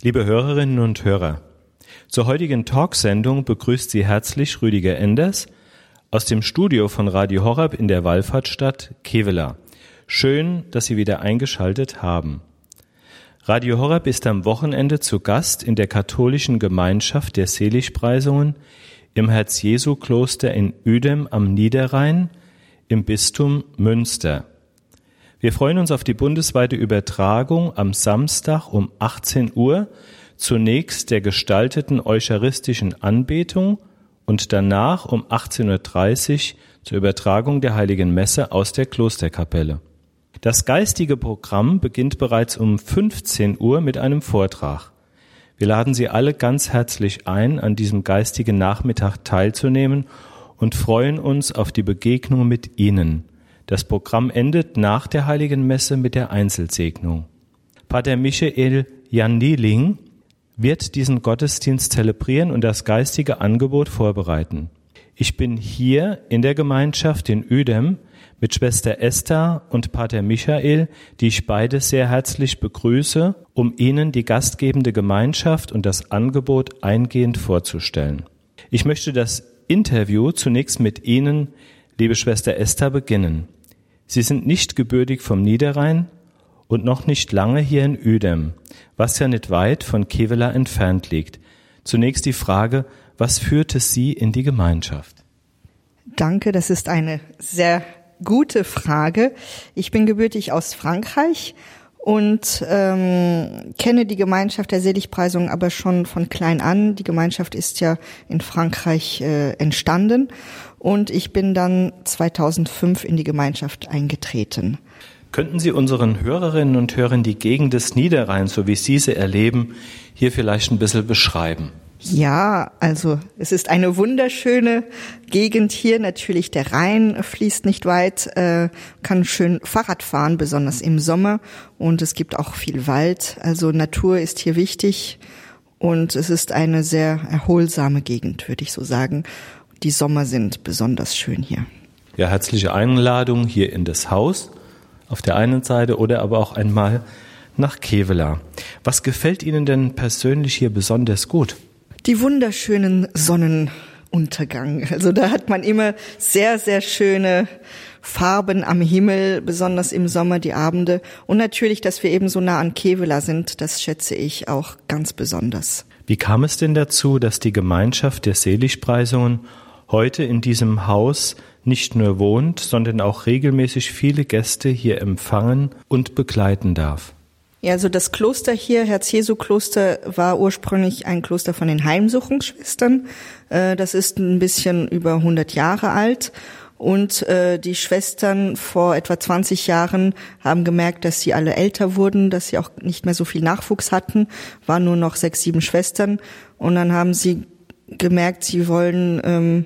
Liebe Hörerinnen und Hörer, zur heutigen Talksendung begrüßt Sie herzlich Rüdiger Enders aus dem Studio von Radio Horab in der Wallfahrtsstadt Kevela. Schön, dass Sie wieder eingeschaltet haben. Radio Horab ist am Wochenende zu Gast in der katholischen Gemeinschaft der Seligpreisungen im Herz-Jesu-Kloster in Uedem am Niederrhein im Bistum Münster. Wir freuen uns auf die bundesweite Übertragung am Samstag um 18 Uhr, zunächst der gestalteten eucharistischen Anbetung und danach um 18.30 Uhr zur Übertragung der heiligen Messe aus der Klosterkapelle. Das geistige Programm beginnt bereits um 15 Uhr mit einem Vortrag. Wir laden Sie alle ganz herzlich ein, an diesem geistigen Nachmittag teilzunehmen und freuen uns auf die Begegnung mit Ihnen. Das Programm endet nach der Heiligen Messe mit der Einzelsegnung. Pater Michael Janieling wird diesen Gottesdienst zelebrieren und das geistige Angebot vorbereiten. Ich bin hier in der Gemeinschaft in Uedem mit Schwester Esther und Pater Michael, die ich beide sehr herzlich begrüße, um Ihnen die gastgebende Gemeinschaft und das Angebot eingehend vorzustellen. Ich möchte das Interview zunächst mit Ihnen, liebe Schwester Esther, beginnen. Sie sind nicht gebürtig vom Niederrhein und noch nicht lange hier in Uedem, was ja nicht weit von Kevela entfernt liegt. Zunächst die Frage, was führte Sie in die Gemeinschaft? Danke, das ist eine sehr gute Frage. Ich bin gebürtig aus Frankreich und ähm, kenne die Gemeinschaft der Seligpreisung aber schon von klein an. Die Gemeinschaft ist ja in Frankreich äh, entstanden und ich bin dann 2005 in die Gemeinschaft eingetreten. Könnten Sie unseren Hörerinnen und Hörern die Gegend des Niederrheins, so wie Sie sie erleben, hier vielleicht ein bisschen beschreiben? Ja, also es ist eine wunderschöne Gegend hier. Natürlich der Rhein fließt nicht weit, äh, kann schön Fahrrad fahren, besonders im Sommer. Und es gibt auch viel Wald. Also Natur ist hier wichtig und es ist eine sehr erholsame Gegend, würde ich so sagen. Die Sommer sind besonders schön hier. Ja, herzliche Einladung hier in das Haus auf der einen Seite oder aber auch einmal nach Kevela. Was gefällt Ihnen denn persönlich hier besonders gut? Die wunderschönen Sonnenuntergang. Also da hat man immer sehr, sehr schöne Farben am Himmel, besonders im Sommer die Abende. Und natürlich, dass wir eben so nah an Kevela sind, das schätze ich auch ganz besonders. Wie kam es denn dazu, dass die Gemeinschaft der Seligpreisungen heute in diesem Haus nicht nur wohnt, sondern auch regelmäßig viele Gäste hier empfangen und begleiten darf. Ja, also das Kloster hier, Herz-Jesu-Kloster, war ursprünglich ein Kloster von den Heimsuchungsschwestern. Äh, das ist ein bisschen über 100 Jahre alt. Und äh, die Schwestern vor etwa 20 Jahren haben gemerkt, dass sie alle älter wurden, dass sie auch nicht mehr so viel Nachwuchs hatten, waren nur noch sechs, sieben Schwestern. Und dann haben sie gemerkt, sie wollen ähm,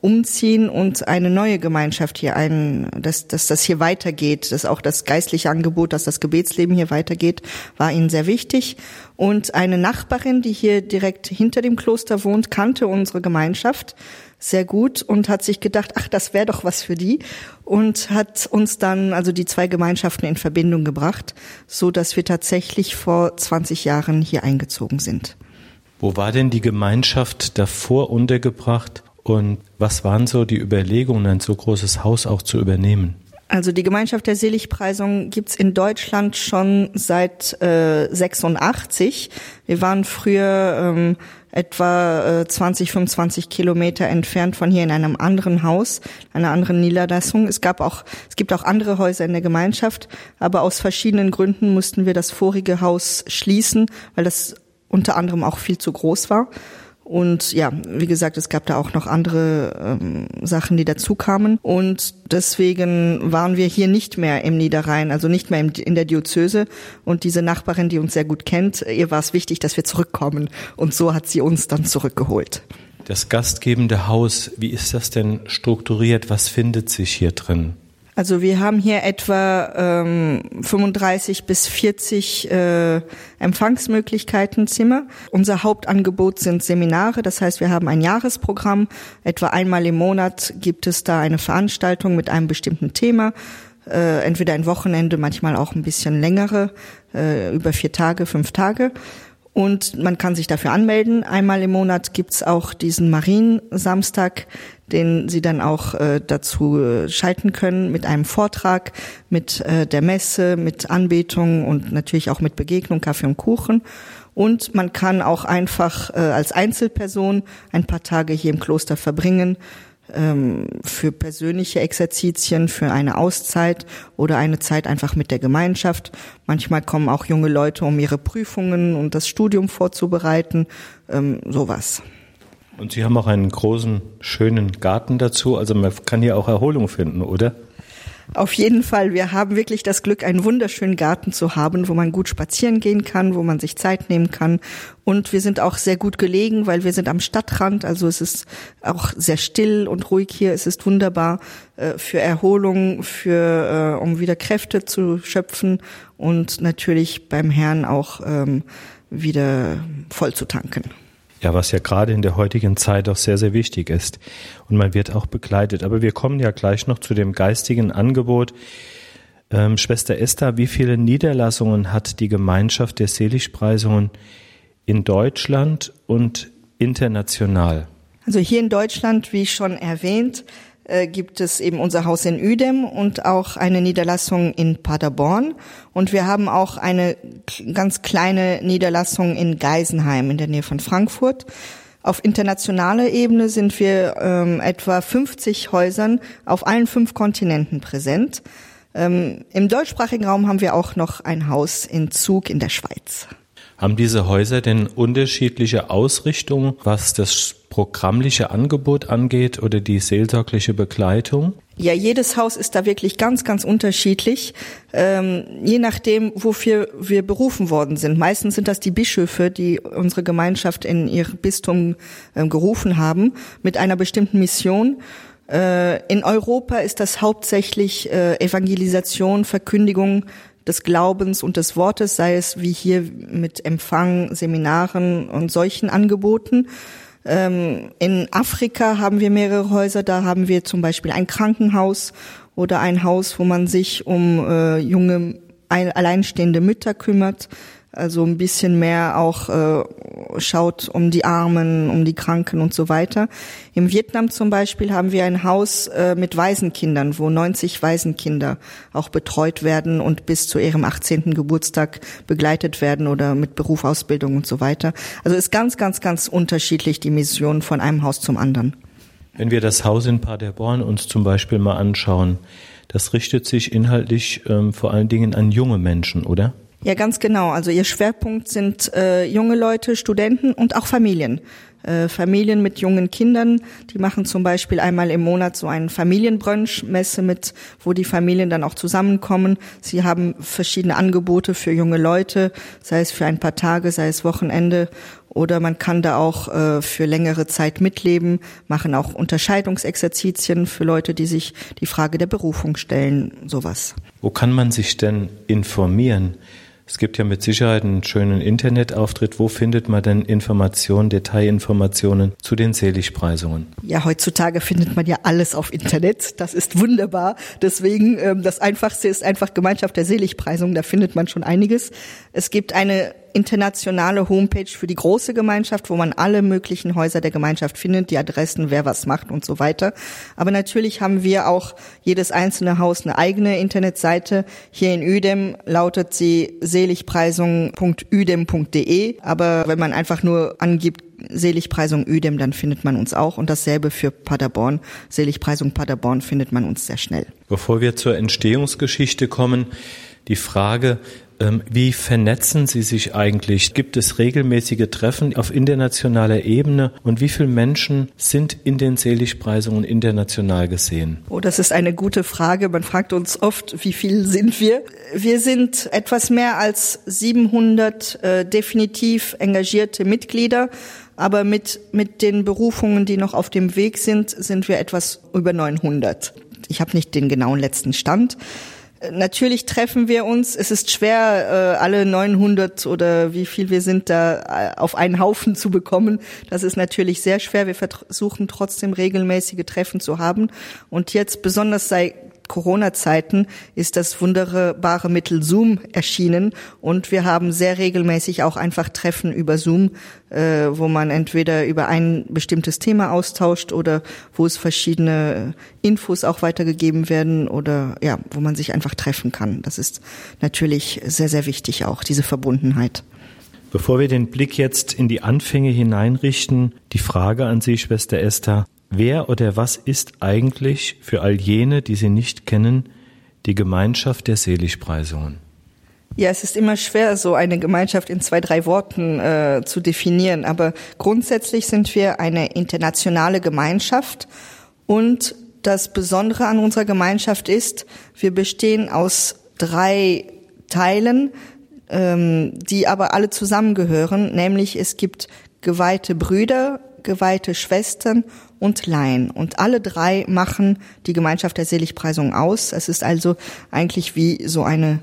umziehen und eine neue Gemeinschaft hier ein, dass, dass das hier weitergeht, dass auch das geistliche Angebot, dass das Gebetsleben hier weitergeht, war ihnen sehr wichtig. Und eine Nachbarin, die hier direkt hinter dem Kloster wohnt, kannte unsere Gemeinschaft sehr gut und hat sich gedacht, ach, das wäre doch was für die und hat uns dann also die zwei Gemeinschaften in Verbindung gebracht, so dass wir tatsächlich vor 20 Jahren hier eingezogen sind. Wo war denn die Gemeinschaft davor untergebracht und was waren so die Überlegungen, ein so großes Haus auch zu übernehmen? Also die Gemeinschaft der Seligpreisung gibt's in Deutschland schon seit äh, 86. Wir waren früher ähm, etwa äh, 20, 25 Kilometer entfernt von hier in einem anderen Haus, einer anderen Niederlassung. Es gab auch, es gibt auch andere Häuser in der Gemeinschaft, aber aus verschiedenen Gründen mussten wir das vorige Haus schließen, weil das unter anderem auch viel zu groß war. Und ja, wie gesagt, es gab da auch noch andere ähm, Sachen, die dazu kamen. Und deswegen waren wir hier nicht mehr im Niederrhein, also nicht mehr im, in der Diözese. Und diese Nachbarin, die uns sehr gut kennt, ihr war es wichtig, dass wir zurückkommen. Und so hat sie uns dann zurückgeholt. Das gastgebende Haus, wie ist das denn strukturiert? Was findet sich hier drin? Also wir haben hier etwa ähm, 35 bis 40 äh, Empfangsmöglichkeiten Zimmer. Unser Hauptangebot sind Seminare, das heißt, wir haben ein Jahresprogramm. Etwa einmal im Monat gibt es da eine Veranstaltung mit einem bestimmten Thema. Äh, entweder ein Wochenende, manchmal auch ein bisschen längere, äh, über vier Tage, fünf Tage. Und man kann sich dafür anmelden. Einmal im Monat gibt's auch diesen Mariensamstag, den Sie dann auch äh, dazu äh, schalten können mit einem Vortrag, mit äh, der Messe, mit Anbetung und natürlich auch mit Begegnung, Kaffee und Kuchen. Und man kann auch einfach äh, als Einzelperson ein paar Tage hier im Kloster verbringen für persönliche Exerzitien, für eine Auszeit oder eine Zeit einfach mit der Gemeinschaft. Manchmal kommen auch junge Leute, um ihre Prüfungen und das Studium vorzubereiten, ähm, sowas. Und Sie haben auch einen großen, schönen Garten dazu. Also man kann hier auch Erholung finden, oder? Auf jeden Fall. Wir haben wirklich das Glück, einen wunderschönen Garten zu haben, wo man gut spazieren gehen kann, wo man sich Zeit nehmen kann. Und wir sind auch sehr gut gelegen, weil wir sind am Stadtrand. Also es ist auch sehr still und ruhig hier. Es ist wunderbar äh, für Erholung, für, äh, um wieder Kräfte zu schöpfen und natürlich beim Herrn auch ähm, wieder voll zu tanken. Ja, was ja gerade in der heutigen Zeit auch sehr, sehr wichtig ist. Und man wird auch begleitet. Aber wir kommen ja gleich noch zu dem geistigen Angebot. Ähm, Schwester Esther, wie viele Niederlassungen hat die Gemeinschaft der Seligpreisungen in Deutschland und international? Also hier in Deutschland, wie schon erwähnt, äh, gibt es eben unser Haus in Uedem und auch eine Niederlassung in Paderborn. Und wir haben auch eine ganz kleine Niederlassung in Geisenheim in der Nähe von Frankfurt. Auf internationaler Ebene sind wir ähm, etwa 50 Häusern auf allen fünf Kontinenten präsent. Ähm, Im deutschsprachigen Raum haben wir auch noch ein Haus in Zug in der Schweiz. Haben diese Häuser denn unterschiedliche Ausrichtungen, was das programmliche Angebot angeht oder die seelsorgliche Begleitung? Ja, jedes Haus ist da wirklich ganz, ganz unterschiedlich, ähm, je nachdem, wofür wir berufen worden sind. Meistens sind das die Bischöfe, die unsere Gemeinschaft in ihr Bistum äh, gerufen haben, mit einer bestimmten Mission. Äh, in Europa ist das hauptsächlich äh, Evangelisation, Verkündigung des Glaubens und des Wortes, sei es wie hier mit Empfang, Seminaren und solchen Angeboten. Ähm, in Afrika haben wir mehrere Häuser, da haben wir zum Beispiel ein Krankenhaus oder ein Haus, wo man sich um äh, junge alleinstehende Mütter kümmert also ein bisschen mehr auch äh, schaut um die Armen, um die Kranken und so weiter. Im Vietnam zum Beispiel haben wir ein Haus äh, mit Waisenkindern, wo 90 Waisenkinder auch betreut werden und bis zu ihrem 18. Geburtstag begleitet werden oder mit Berufausbildung und so weiter. Also ist ganz, ganz, ganz unterschiedlich die Mission von einem Haus zum anderen. Wenn wir das Haus in Paderborn uns zum Beispiel mal anschauen, das richtet sich inhaltlich ähm, vor allen Dingen an junge Menschen, oder? Ja, ganz genau. Also ihr Schwerpunkt sind äh, junge Leute, Studenten und auch Familien. Äh, Familien mit jungen Kindern, die machen zum Beispiel einmal im Monat so einen Familienbrunch-Messe mit, wo die Familien dann auch zusammenkommen. Sie haben verschiedene Angebote für junge Leute, sei es für ein paar Tage, sei es Wochenende oder man kann da auch äh, für längere Zeit mitleben, machen auch Unterscheidungsexerzitien für Leute, die sich die Frage der Berufung stellen, sowas. Wo kann man sich denn informieren? Es gibt ja mit Sicherheit einen schönen Internetauftritt. Wo findet man denn Informationen, Detailinformationen zu den Seligpreisungen? Ja, heutzutage findet man ja alles auf Internet. Das ist wunderbar. Deswegen, ähm, das Einfachste ist einfach Gemeinschaft der Seligpreisungen. Da findet man schon einiges. Es gibt eine internationale Homepage für die große Gemeinschaft, wo man alle möglichen Häuser der Gemeinschaft findet, die Adressen, wer was macht und so weiter. Aber natürlich haben wir auch jedes einzelne Haus eine eigene Internetseite. Hier in Udem lautet sie seligpreisung.udem.de. Aber wenn man einfach nur angibt, Seligpreisung Udem, dann findet man uns auch. Und dasselbe für Paderborn. Seligpreisung Paderborn findet man uns sehr schnell. Bevor wir zur Entstehungsgeschichte kommen, die Frage, wie vernetzen Sie sich eigentlich? Gibt es regelmäßige Treffen auf internationaler Ebene? Und wie viele Menschen sind in den Seligpreisungen international gesehen? Oh, das ist eine gute Frage. Man fragt uns oft, wie viel sind wir? Wir sind etwas mehr als 700 äh, definitiv engagierte Mitglieder. Aber mit, mit den Berufungen, die noch auf dem Weg sind, sind wir etwas über 900. Ich habe nicht den genauen letzten Stand. Natürlich treffen wir uns. Es ist schwer, äh, alle 900 oder wie viel wir sind da äh, auf einen Haufen zu bekommen. Das ist natürlich sehr schwer. Wir versuchen trotzdem regelmäßige Treffen zu haben. Und jetzt besonders seit Corona-Zeiten ist das wunderbare Mittel Zoom erschienen und wir haben sehr regelmäßig auch einfach Treffen über Zoom, äh, wo man entweder über ein bestimmtes Thema austauscht oder wo es verschiedene Infos auch weitergegeben werden oder ja, wo man sich einfach treffen kann. Das ist natürlich sehr, sehr wichtig auch, diese Verbundenheit. Bevor wir den Blick jetzt in die Anfänge hineinrichten, die Frage an Sie, Schwester Esther, wer oder was ist eigentlich für all jene, die Sie nicht kennen, die Gemeinschaft der Seligpreisungen? Ja, es ist immer schwer, so eine Gemeinschaft in zwei, drei Worten äh, zu definieren. Aber grundsätzlich sind wir eine internationale Gemeinschaft. Und das Besondere an unserer Gemeinschaft ist, wir bestehen aus drei Teilen, ähm, die aber alle zusammengehören, nämlich es gibt geweihte Brüder, geweihte Schwestern und Laien. Und alle drei machen die Gemeinschaft der Seligpreisung aus. Es ist also eigentlich wie so eine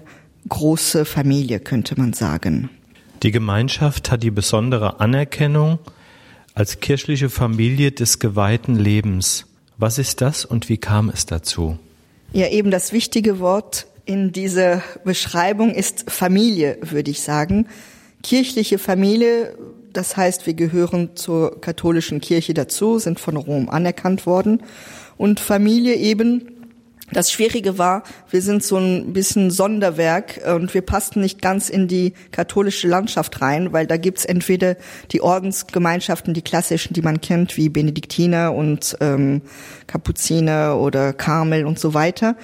große Familie, könnte man sagen. Die Gemeinschaft hat die besondere Anerkennung als kirchliche Familie des geweihten Lebens. Was ist das und wie kam es dazu? Ja, eben das wichtige Wort in dieser Beschreibung ist Familie, würde ich sagen. Kirchliche Familie, das heißt, wir gehören zur katholischen Kirche dazu, sind von Rom anerkannt worden. Und Familie eben, das Schwierige war, wir sind so ein bisschen Sonderwerk und wir passten nicht ganz in die katholische Landschaft rein, weil da gibt's entweder die Ordensgemeinschaften, die klassischen, die man kennt, wie Benediktiner und ähm, Kapuziner oder Karmel und so weiter.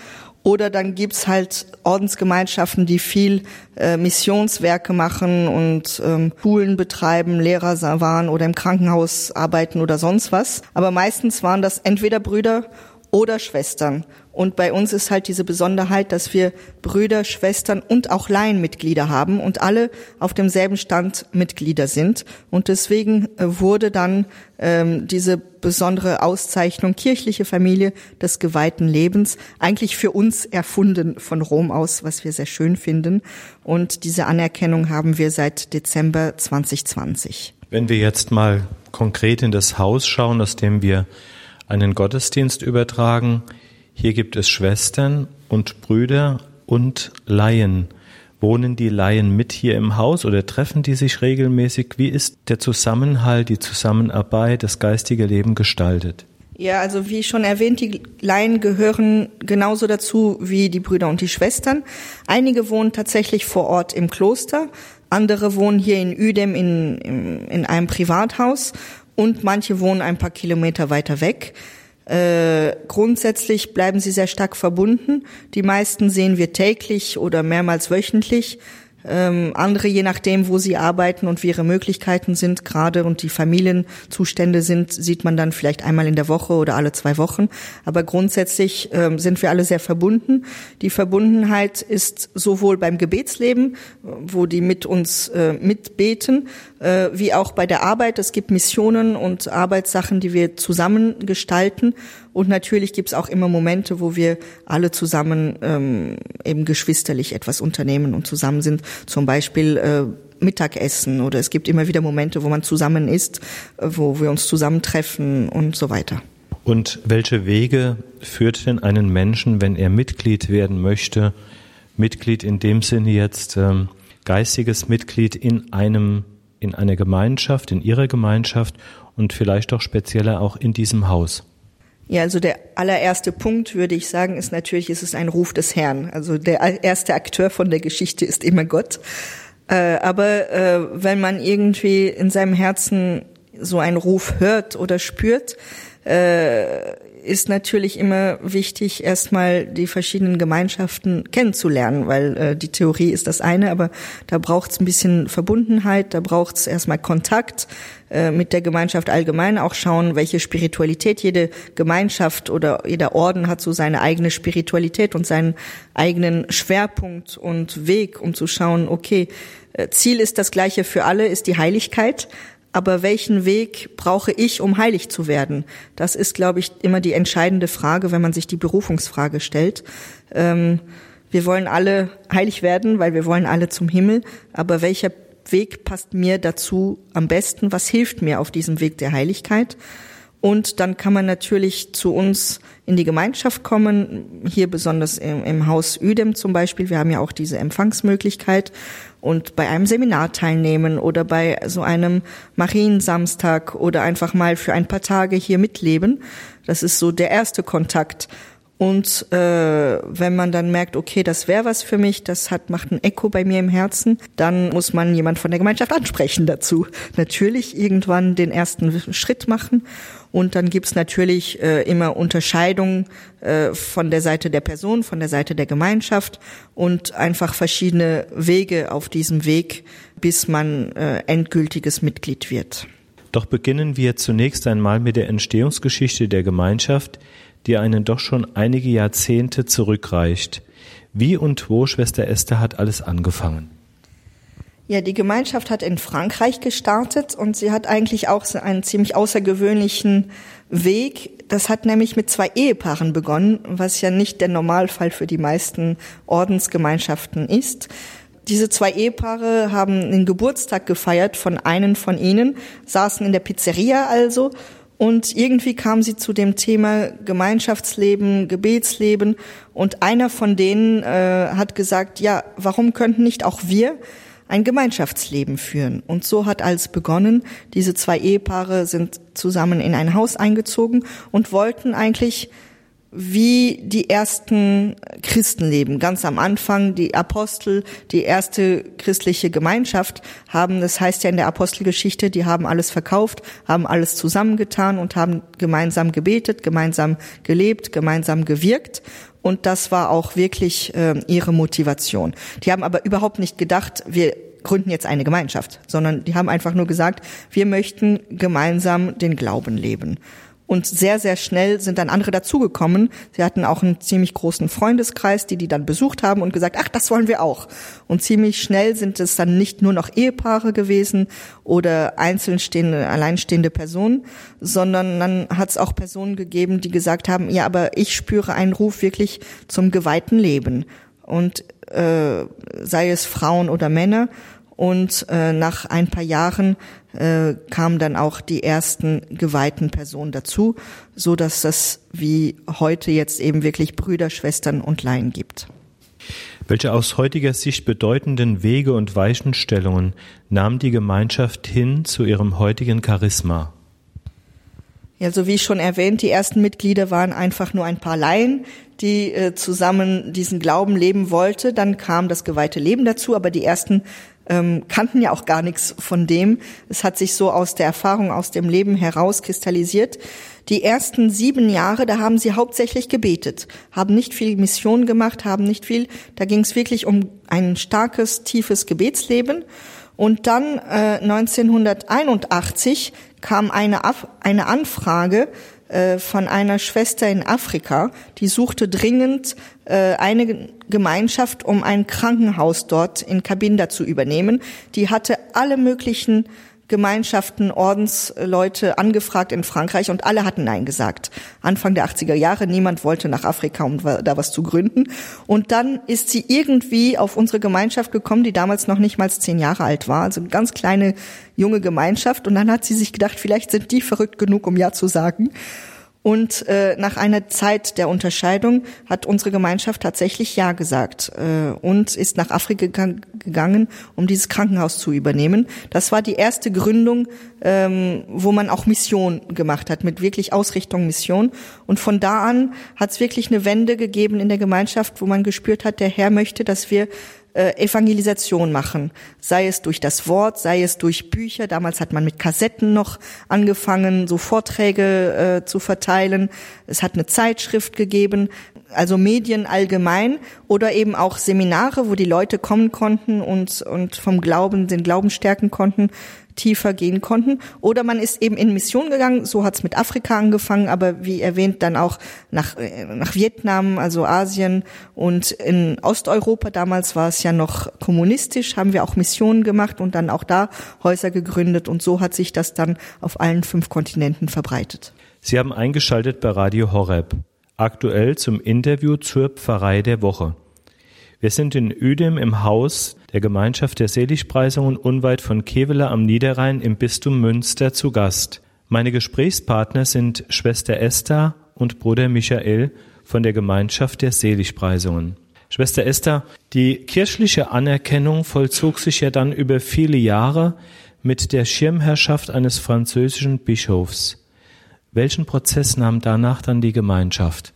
Oder dann gibt's halt Ordensgemeinschaften, die viel äh, Missionswerke machen und ähm, Schulen betreiben, Lehrer waren oder im Krankenhaus arbeiten oder sonst was. Aber meistens waren das entweder Brüder oder Schwestern. Und bei uns ist halt diese Besonderheit, dass wir Brüder, Schwestern und auch Laienmitglieder haben und alle auf demselben Stand Mitglieder sind. Und deswegen äh, wurde dann ähm, diese besondere Auszeichnung kirchliche Familie des geweihten Lebens eigentlich für uns erfunden von Rom aus, was wir sehr schön finden. Und diese Anerkennung haben wir seit Dezember 2020. Wenn wir jetzt mal konkret in das Haus schauen, aus dem wir einen Gottesdienst übertragen. Hier gibt es Schwestern und Brüder und Laien. Wohnen die Laien mit hier im Haus oder treffen die sich regelmäßig? Wie ist der Zusammenhalt, die Zusammenarbeit, das geistige Leben gestaltet? Ja, also wie schon erwähnt, die Laien gehören genauso dazu wie die Brüder und die Schwestern. Einige wohnen tatsächlich vor Ort im Kloster, andere wohnen hier in Udem in, in, in einem Privathaus und manche wohnen ein paar Kilometer weiter weg. Äh, grundsätzlich bleiben sie sehr stark verbunden. Die meisten sehen wir täglich oder mehrmals wöchentlich. Ähm, andere, je nachdem, wo sie arbeiten und wie ihre Möglichkeiten sind, gerade und die Familienzustände sind, sieht man dann vielleicht einmal in der Woche oder alle zwei Wochen. Aber grundsätzlich ähm, sind wir alle sehr verbunden. Die Verbundenheit ist sowohl beim Gebetsleben, wo die mit uns äh, mitbeten, äh, wie auch bei der Arbeit. Es gibt Missionen und Arbeitssachen, die wir zusammen gestalten. Und natürlich gibt es auch immer Momente, wo wir alle zusammen ähm, eben geschwisterlich etwas unternehmen und zusammen sind. Zum Beispiel äh, Mittagessen oder es gibt immer wieder Momente, wo man zusammen isst, äh, wo wir uns zusammentreffen und so weiter. Und welche Wege führt denn einen Menschen, wenn er Mitglied werden möchte, Mitglied in dem Sinne jetzt ähm, geistiges Mitglied in einem in einer Gemeinschaft, in ihrer Gemeinschaft und vielleicht auch spezieller auch in diesem Haus? Ja, also der allererste Punkt, würde ich sagen, ist natürlich, ist es ein Ruf des Herrn. Also der erste Akteur von der Geschichte ist immer Gott. Äh, aber äh, wenn man irgendwie in seinem Herzen so einen Ruf hört oder spürt, äh, ist natürlich immer wichtig, erstmal die verschiedenen Gemeinschaften kennenzulernen, weil äh, die Theorie ist das eine, aber da braucht es ein bisschen Verbundenheit, da braucht es erstmal Kontakt äh, mit der Gemeinschaft allgemein, auch schauen, welche Spiritualität jede Gemeinschaft oder jeder Orden hat so seine eigene Spiritualität und seinen eigenen Schwerpunkt und Weg, um zu schauen, okay, äh, Ziel ist das gleiche für alle, ist die Heiligkeit, aber welchen Weg brauche ich, um heilig zu werden? Das ist, glaube ich, immer die entscheidende Frage, wenn man sich die Berufungsfrage stellt. Ähm, wir wollen alle heilig werden, weil wir wollen alle zum Himmel. Aber welcher Weg passt mir dazu am besten? Was hilft mir auf diesem Weg der Heiligkeit? Und dann kann man natürlich zu uns in die Gemeinschaft kommen, hier besonders im, im Haus Üdem zum Beispiel. Wir haben ja auch diese Empfangsmöglichkeit und bei einem Seminar teilnehmen oder bei so einem Mariensamstag oder einfach mal für ein paar Tage hier mitleben. Das ist so der erste Kontakt. Und äh, wenn man dann merkt, okay, das wäre was für mich, das hat macht ein Echo bei mir im Herzen, dann muss man jemand von der Gemeinschaft ansprechen dazu. Natürlich irgendwann den ersten Schritt machen und dann gibt's natürlich äh, immer Unterscheidungen äh, von der Seite der Person, von der Seite der Gemeinschaft und einfach verschiedene Wege auf diesem Weg, bis man äh, endgültiges Mitglied wird. Doch beginnen wir zunächst einmal mit der Entstehungsgeschichte der Gemeinschaft, die einen doch schon einige Jahrzehnte zurückreicht. Wie und wo Schwester Esther hat alles angefangen? Ja, die Gemeinschaft hat in Frankreich gestartet und sie hat eigentlich auch einen ziemlich außergewöhnlichen Weg. Das hat nämlich mit zwei Ehepaaren begonnen, was ja nicht der Normalfall für die meisten Ordensgemeinschaften ist. Diese zwei Ehepaare haben den Geburtstag gefeiert von einem von ihnen, saßen in der Pizzeria also und irgendwie kam sie zu dem Thema Gemeinschaftsleben, Gebetsleben. Und einer von denen äh, hat gesagt, ja, warum könnten nicht auch wir ein Gemeinschaftsleben führen? Und so hat alles begonnen. Diese zwei Ehepaare sind zusammen in ein Haus eingezogen und wollten eigentlich wie die ersten Christen leben. Ganz am Anfang, die Apostel, die erste christliche Gemeinschaft haben, das heißt ja in der Apostelgeschichte, die haben alles verkauft, haben alles zusammengetan und haben gemeinsam gebetet, gemeinsam gelebt, gemeinsam gewirkt. Und das war auch wirklich äh, ihre Motivation. Die haben aber überhaupt nicht gedacht, wir gründen jetzt eine Gemeinschaft, sondern die haben einfach nur gesagt, wir möchten gemeinsam den Glauben leben. Und sehr, sehr schnell sind dann andere dazugekommen. Sie hatten auch einen ziemlich großen Freundeskreis, die die dann besucht haben und gesagt, ach, das wollen wir auch. Und ziemlich schnell sind es dann nicht nur noch Ehepaare gewesen oder einzelnstehende, alleinstehende Personen, sondern dann hat es auch Personen gegeben, die gesagt haben, ja, aber ich spüre einen Ruf wirklich zum geweihten Leben. Und äh, sei es Frauen oder Männer. Und äh, nach ein paar Jahren äh, kamen dann auch die ersten geweihten Personen dazu, so dass das wie heute jetzt eben wirklich Brüder, Schwestern und Laien gibt. Welche aus heutiger Sicht bedeutenden Wege und Weichenstellungen nahm die Gemeinschaft hin zu ihrem heutigen Charisma? Ja, so wie schon erwähnt, die ersten Mitglieder waren einfach nur ein paar Laien, die äh, zusammen diesen Glauben leben wollte. Dann kam das geweihte Leben dazu, aber die ersten ähm, kannten ja auch gar nichts von dem. Es hat sich so aus der Erfahrung, aus dem Leben herauskristallisiert. Die ersten sieben Jahre, da haben sie hauptsächlich gebetet, haben nicht viel Mission gemacht, haben nicht viel, da ging es wirklich um ein starkes, tiefes Gebetsleben. Und dann äh, 1981 kam eine, Af eine Anfrage äh, von einer Schwester in Afrika, die suchte dringend äh, eine Gemeinschaft, um ein Krankenhaus dort in Kabinda zu übernehmen. Die hatte alle möglichen Gemeinschaften, Ordensleute angefragt in Frankreich und alle hatten Nein gesagt. Anfang der 80er Jahre, niemand wollte nach Afrika, um da was zu gründen. Und dann ist sie irgendwie auf unsere Gemeinschaft gekommen, die damals noch nicht mal zehn Jahre alt war, also eine ganz kleine junge Gemeinschaft. Und dann hat sie sich gedacht, vielleicht sind die verrückt genug, um Ja zu sagen. Und äh, nach einer Zeit der Unterscheidung hat unsere Gemeinschaft tatsächlich Ja gesagt äh, und ist nach Afrika gegangen, um dieses Krankenhaus zu übernehmen. Das war die erste Gründung, ähm, wo man auch Mission gemacht hat, mit wirklich Ausrichtung Mission. Und von da an hat es wirklich eine Wende gegeben in der Gemeinschaft, wo man gespürt hat, der Herr möchte, dass wir äh, Evangelisation machen, sei es durch das Wort, sei es durch Bücher. Damals hat man mit Kassetten noch angefangen, so Vorträge äh, zu verteilen. Es hat eine Zeitschrift gegeben, also Medien allgemein oder eben auch Seminare, wo die Leute kommen konnten und, und vom Glauben, den Glauben stärken konnten tiefer gehen konnten. Oder man ist eben in Mission gegangen, so hat's mit Afrika angefangen, aber wie erwähnt dann auch nach, äh, nach Vietnam, also Asien und in Osteuropa, damals war es ja noch kommunistisch, haben wir auch Missionen gemacht und dann auch da Häuser gegründet und so hat sich das dann auf allen fünf Kontinenten verbreitet. Sie haben eingeschaltet bei Radio Horeb, aktuell zum Interview zur Pfarrei der Woche. Wir sind in Uedem im Haus der Gemeinschaft der Seligpreisungen unweit von Kevela am Niederrhein im Bistum Münster zu Gast. Meine Gesprächspartner sind Schwester Esther und Bruder Michael von der Gemeinschaft der Seligpreisungen. Schwester Esther, die kirchliche Anerkennung vollzog sich ja dann über viele Jahre mit der Schirmherrschaft eines französischen Bischofs. Welchen Prozess nahm danach dann die Gemeinschaft?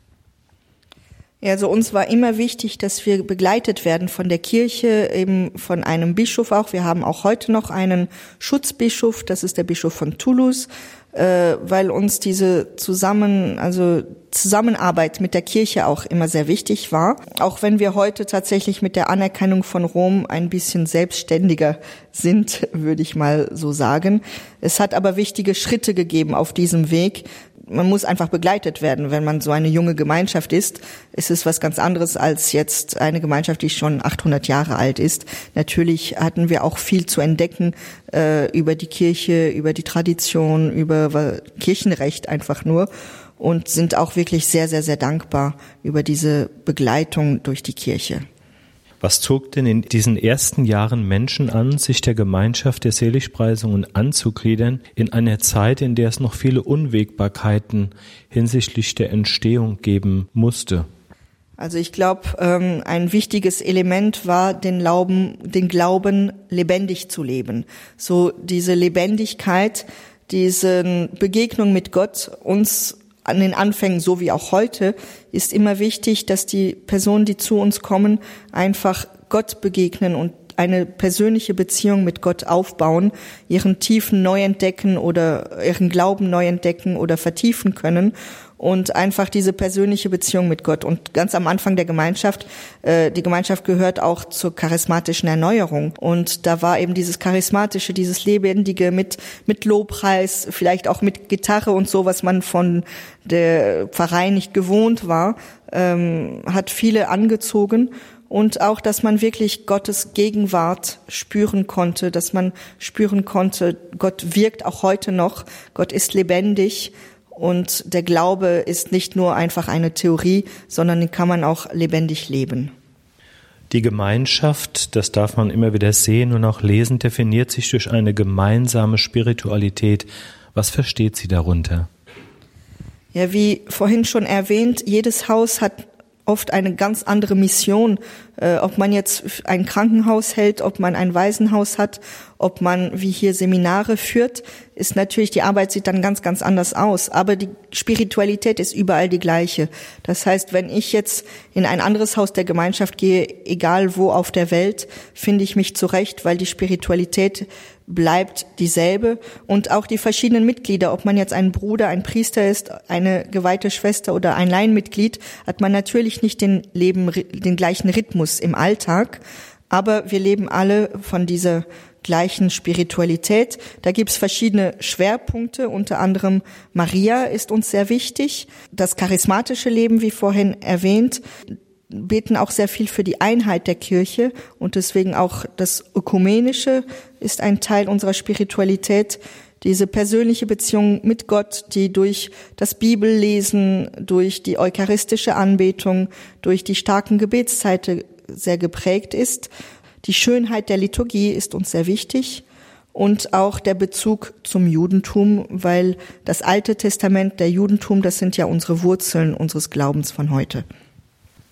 Ja, also uns war immer wichtig, dass wir begleitet werden von der Kirche, eben von einem Bischof auch. Wir haben auch heute noch einen Schutzbischof, das ist der Bischof von Toulouse, äh, weil uns diese zusammen, also Zusammenarbeit mit der Kirche auch immer sehr wichtig war. Auch wenn wir heute tatsächlich mit der Anerkennung von Rom ein bisschen selbstständiger sind, würde ich mal so sagen. Es hat aber wichtige Schritte gegeben auf diesem Weg, man muss einfach begleitet werden. Wenn man so eine junge Gemeinschaft ist, ist es was ganz anderes als jetzt eine Gemeinschaft, die schon 800 Jahre alt ist. Natürlich hatten wir auch viel zu entdecken äh, über die Kirche, über die Tradition, über Kirchenrecht einfach nur und sind auch wirklich sehr, sehr, sehr dankbar über diese Begleitung durch die Kirche. Was zog denn in diesen ersten Jahren Menschen an, sich der Gemeinschaft der Seligpreisungen anzugliedern, in einer Zeit, in der es noch viele Unwägbarkeiten hinsichtlich der Entstehung geben musste? Also ich glaube, ähm, ein wichtiges Element war, den Glauben, den Glauben lebendig zu leben. So diese Lebendigkeit, diese Begegnung mit Gott uns an den Anfängen, so wie auch heute, ist immer wichtig, dass die Personen, die zu uns kommen, einfach Gott begegnen und eine persönliche Beziehung mit Gott aufbauen, ihren Tiefen neu entdecken oder ihren Glauben neu entdecken oder vertiefen können und einfach diese persönliche Beziehung mit Gott. Und ganz am Anfang der Gemeinschaft, äh, die Gemeinschaft gehört auch zur charismatischen Erneuerung. Und da war eben dieses charismatische, dieses lebendige mit mit Lobpreis, vielleicht auch mit Gitarre und so, was man von der Pfarrei nicht gewohnt war, ähm, hat viele angezogen und auch, dass man wirklich Gottes Gegenwart spüren konnte, dass man spüren konnte, Gott wirkt auch heute noch, Gott ist lebendig und der Glaube ist nicht nur einfach eine Theorie, sondern den kann man auch lebendig leben. Die Gemeinschaft, das darf man immer wieder sehen und auch lesen, definiert sich durch eine gemeinsame Spiritualität. Was versteht sie darunter? Ja, wie vorhin schon erwähnt, jedes Haus hat oft eine ganz andere Mission, äh, ob man jetzt ein Krankenhaus hält, ob man ein Waisenhaus hat, ob man wie hier Seminare führt, ist natürlich die Arbeit sieht dann ganz ganz anders aus, aber die Spiritualität ist überall die gleiche. Das heißt, wenn ich jetzt in ein anderes Haus der Gemeinschaft gehe, egal wo auf der Welt, finde ich mich zurecht, weil die Spiritualität bleibt dieselbe und auch die verschiedenen Mitglieder, ob man jetzt ein Bruder, ein Priester ist, eine geweihte Schwester oder ein Laienmitglied, hat man natürlich nicht den Leben, den gleichen Rhythmus im Alltag, aber wir leben alle von dieser gleichen Spiritualität. Da gibt's verschiedene Schwerpunkte, unter anderem Maria ist uns sehr wichtig. Das charismatische Leben, wie vorhin erwähnt, beten auch sehr viel für die Einheit der Kirche und deswegen auch das Ökumenische ist ein Teil unserer Spiritualität. Diese persönliche Beziehung mit Gott, die durch das Bibellesen, durch die eucharistische Anbetung, durch die starken Gebetszeiten sehr geprägt ist. Die Schönheit der Liturgie ist uns sehr wichtig und auch der Bezug zum Judentum, weil das Alte Testament, der Judentum, das sind ja unsere Wurzeln unseres Glaubens von heute.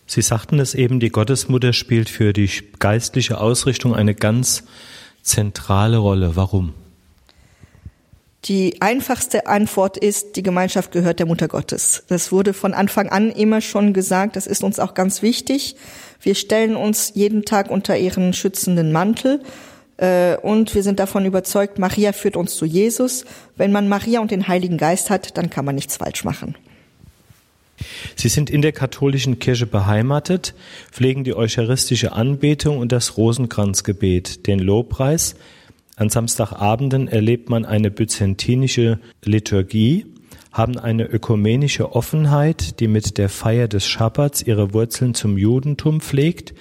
Sie sagten es eben, die Gottesmutter spielt für die geistliche Ausrichtung eine ganz zentrale Rolle. Warum? Die einfachste Antwort ist, die Gemeinschaft gehört der Mutter Gottes. Das wurde von Anfang an immer schon gesagt, das ist uns auch ganz wichtig. Wir stellen uns jeden Tag unter ihren schützenden Mantel äh, und wir sind davon überzeugt, Maria führt uns zu Jesus. Wenn man Maria und den Heiligen Geist hat, dann kann man nichts falsch machen. Sie sind in der katholischen Kirche beheimatet, pflegen die eucharistische Anbetung und das Rosenkranzgebet, den Lobpreis. An Samstagabenden erlebt man eine byzantinische Liturgie, haben eine ökumenische Offenheit, die mit der Feier des Schabbats ihre Wurzeln zum Judentum pflegt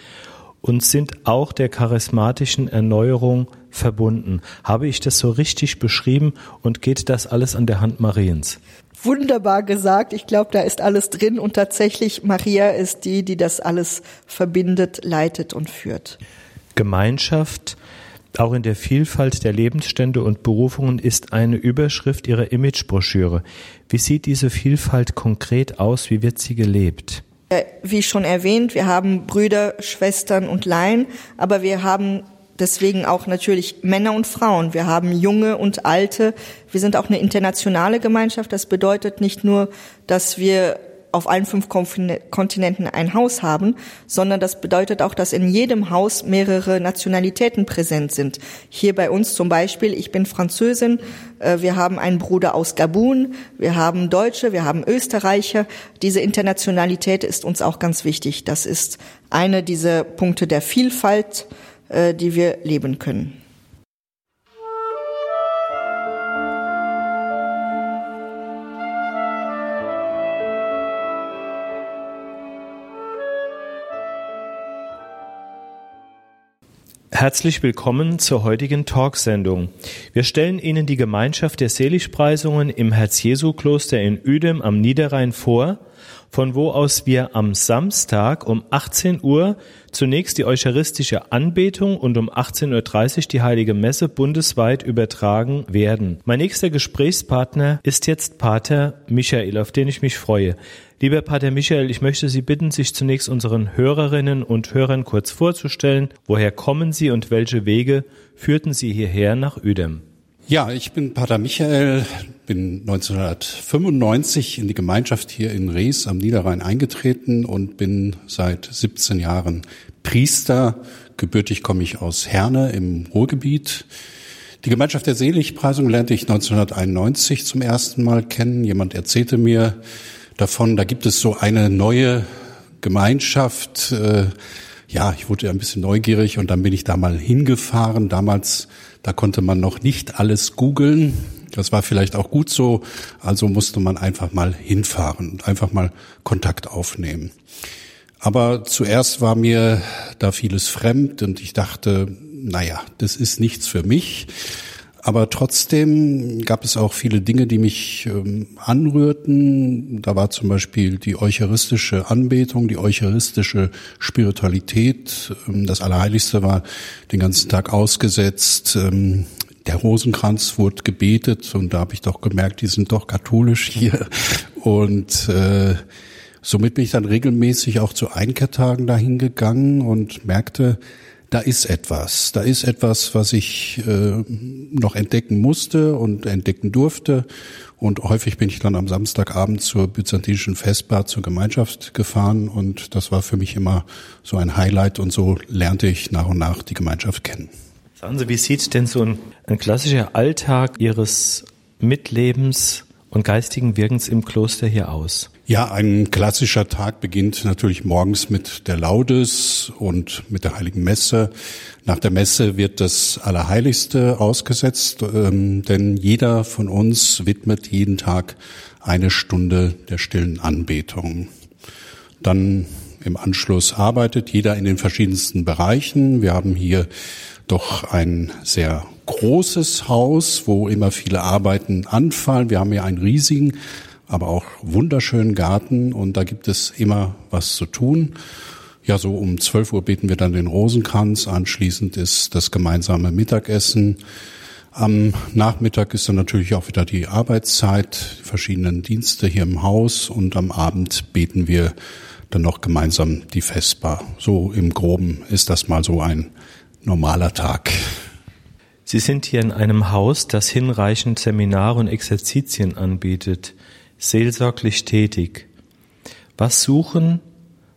und sind auch der charismatischen Erneuerung verbunden. Habe ich das so richtig beschrieben und geht das alles an der Hand Mariens? wunderbar gesagt. Ich glaube, da ist alles drin und tatsächlich Maria ist die, die das alles verbindet, leitet und führt. Gemeinschaft Auch in der Vielfalt der Lebensstände und Berufungen ist eine Überschrift Ihrer Imagebroschüre. Wie sieht diese Vielfalt konkret aus? Wie wird sie gelebt? Äh, wie schon erwähnt, wir haben Brüder, Schwestern und Laien, aber wir haben deswegen auch natürlich Männer und Frauen. Wir haben junge und alte. Wir sind auch eine internationale Gemeinschaft. Das bedeutet nicht nur, dass wir auf allen fünf Kontinenten ein Haus haben, sondern das bedeutet auch, dass in jedem Haus mehrere Nationalitäten präsent sind. Hier bei uns zum Beispiel, ich bin Französin, äh, wir haben einen Bruder aus Gabun, wir haben Deutsche, wir haben Österreicher. Diese Internationalität ist uns auch ganz wichtig. Das ist eine dieser Punkte der Vielfalt, äh, die wir leben können. Herzlich willkommen zur heutigen Talksendung. Wir stellen Ihnen die Gemeinschaft der Seligpreisungen im Herz-Jesu-Kloster in Uedem am Niederrhein vor, von wo aus wir am Samstag um 18 Uhr zunächst die eucharistische Anbetung und um 18.30 Uhr die heilige Messe bundesweit übertragen werden. Mein nächster Gesprächspartner ist jetzt Pater Michael, auf den ich mich freue. Lieber Pater Michael, ich möchte Sie bitten, sich zunächst unseren Hörerinnen und Hörern kurz vorzustellen. Woher kommen Sie und welche Wege führten Sie hierher nach Uedem? Ja, ich bin Pater Michael, bin 1995 in die Gemeinschaft hier in Rees am Niederrhein eingetreten und bin seit 17 Jahren Priester. Gebürtig komme ich aus Herne im Ruhrgebiet. Die Gemeinschaft der Seligpreisung lernte ich 1991 zum ersten Mal kennen. Jemand erzählte mir, davon. Da gibt es so eine neue Gemeinschaft. Äh, ja, ich wurde ein bisschen neugierig und dann bin ich da mal hingefahren. Damals, da konnte man noch nicht alles googeln. Das war vielleicht auch gut so. Also musste man einfach mal hinfahren und einfach mal Kontakt aufnehmen. Aber zuerst war mir da vieles fremd und ich dachte, naja, das ist nichts für mich. Aber trotzdem gab es auch viele Dinge, die mich ähm, anrührten. Da war zum Beispiel die eucharistische Anbetung, die eucharistische Spiritualität. Ähm, das Allerheiligste war den ganzen Tag ausgesetzt. Ähm, der Rosenkranz wurde gebetet und da habe ich doch gemerkt, die sind doch katholisch hier. Und äh, somit bin ich dann regelmäßig auch zu Einkehrtagen dahin gegangen und merkte, da ist etwas, da ist etwas, was ich äh, noch entdecken musste und entdecken durfte. Und häufig bin ich dann am Samstagabend zur byzantinischen Festbar zur Gemeinschaft gefahren und das war für mich immer so ein Highlight und so lernte ich nach und nach die Gemeinschaft kennen. Sagen Sie, wie sieht denn so ein, ein klassischer Alltag Ihres Mitlebens und geistigen Wirkens im Kloster hier aus? Ja, ein klassischer Tag beginnt natürlich morgens mit der Laudes und mit der Heiligen Messe. Nach der Messe wird das Allerheiligste ausgesetzt, ähm, denn jeder von uns widmet jeden Tag eine Stunde der stillen Anbetung. Dann im Anschluss arbeitet jeder in den verschiedensten Bereichen. Wir haben hier doch ein sehr großes Haus, wo immer viele Arbeiten anfallen. Wir haben hier einen riesigen, aber auch wunderschönen Garten und da gibt es immer was zu tun. Ja, so um 12 Uhr beten wir dann den Rosenkranz. Anschließend ist das gemeinsame Mittagessen. Am Nachmittag ist dann natürlich auch wieder die Arbeitszeit, die verschiedenen Dienste hier im Haus und am Abend beten wir dann noch gemeinsam die Vesper. So im Groben ist das mal so ein normaler Tag. Sie sind hier in einem Haus, das hinreichend Seminare und Exerzitien anbietet, seelsorglich tätig. Was suchen,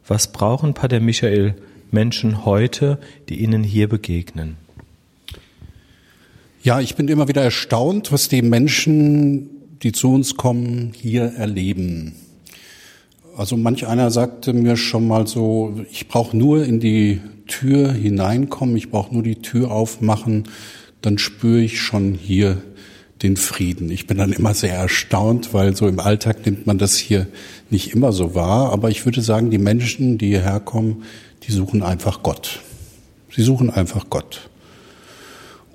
was brauchen Pater Michael Menschen heute, die Ihnen hier begegnen? Ja, ich bin immer wieder erstaunt, was die Menschen, die zu uns kommen, hier erleben. Also manch einer sagte mir schon mal so, ich brauche nur in die Tür hineinkommen, ich brauche nur die Tür aufmachen, dann spüre ich schon hier den Frieden. Ich bin dann immer sehr erstaunt, weil so im Alltag nimmt man das hier nicht immer so wahr. Aber ich würde sagen, die Menschen, die hierher kommen, die suchen einfach Gott. Sie suchen einfach Gott.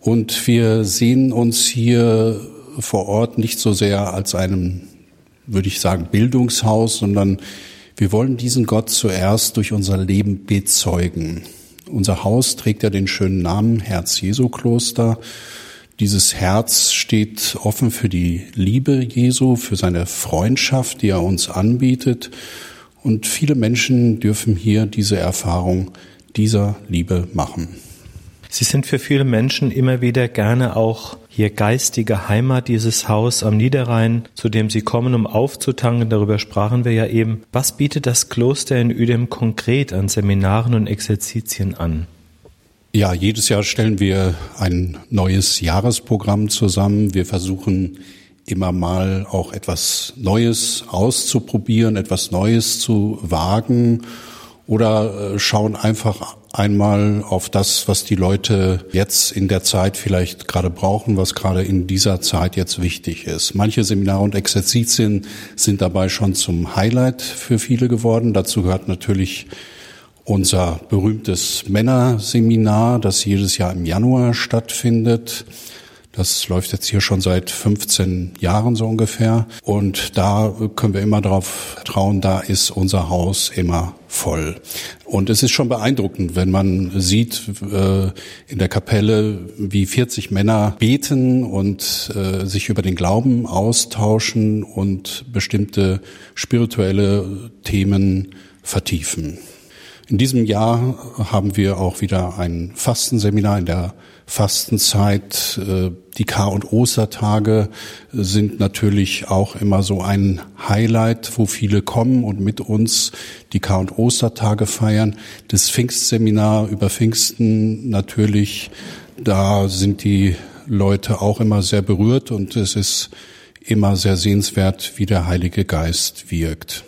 Und wir sehen uns hier vor Ort nicht so sehr als einem, würde ich sagen, Bildungshaus, sondern wir wollen diesen Gott zuerst durch unser Leben bezeugen. Unser Haus trägt ja den schönen Namen Herz-Jesu-Kloster. Dieses Herz steht offen für die Liebe Jesu, für seine Freundschaft, die er uns anbietet. Und viele Menschen dürfen hier diese Erfahrung dieser Liebe machen. Sie sind für viele Menschen immer wieder gerne auch hier geistige Heimat, dieses Haus am Niederrhein, zu dem Sie kommen, um aufzutanken. Darüber sprachen wir ja eben. Was bietet das Kloster in Uedem konkret an Seminaren und Exerzitien an? Ja, jedes Jahr stellen wir ein neues Jahresprogramm zusammen. Wir versuchen immer mal auch etwas Neues auszuprobieren, etwas Neues zu wagen oder äh, schauen einfach einmal auf das, was die Leute jetzt in der Zeit vielleicht gerade brauchen, was gerade in dieser Zeit jetzt wichtig ist. Manche Seminare und Exerzitien sind dabei schon zum Highlight für viele geworden. Dazu gehört natürlich unser berühmtes Männerseminar, das jedes Jahr im Januar stattfindet. Das läuft jetzt hier schon seit 15 Jahren so ungefähr. Und da können wir immer darauf trauen, da ist unser Haus immer voll. Und es ist schon beeindruckend, wenn man sieht äh, in der Kapelle, wie 40 Männer beten und äh, sich über den Glauben austauschen und bestimmte spirituelle Themen vertiefen. In diesem Jahr haben wir auch wieder ein Fastenseminar in der Fastenzeit. Äh, die Kar- und Ostertage sind natürlich auch immer so ein Highlight, wo viele kommen und mit uns die Kar- und Ostertage feiern. Das Pfingstseminar über Pfingsten natürlich, da sind die Leute auch immer sehr berührt und es ist immer sehr sehenswert, wie der Heilige Geist wirkt.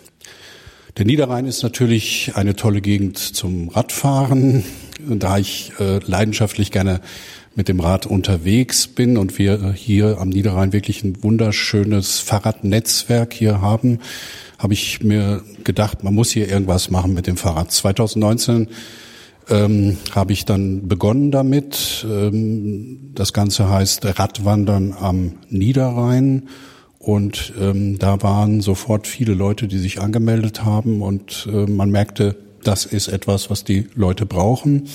Der Niederrhein ist natürlich eine tolle Gegend zum Radfahren. Da ich äh, leidenschaftlich gerne mit dem Rad unterwegs bin und wir hier am Niederrhein wirklich ein wunderschönes Fahrradnetzwerk hier haben, habe ich mir gedacht, man muss hier irgendwas machen mit dem Fahrrad. 2019 ähm, habe ich dann begonnen damit. Ähm, das Ganze heißt Radwandern am Niederrhein und ähm, da waren sofort viele Leute, die sich angemeldet haben und äh, man merkte, das ist etwas, was die Leute brauchen.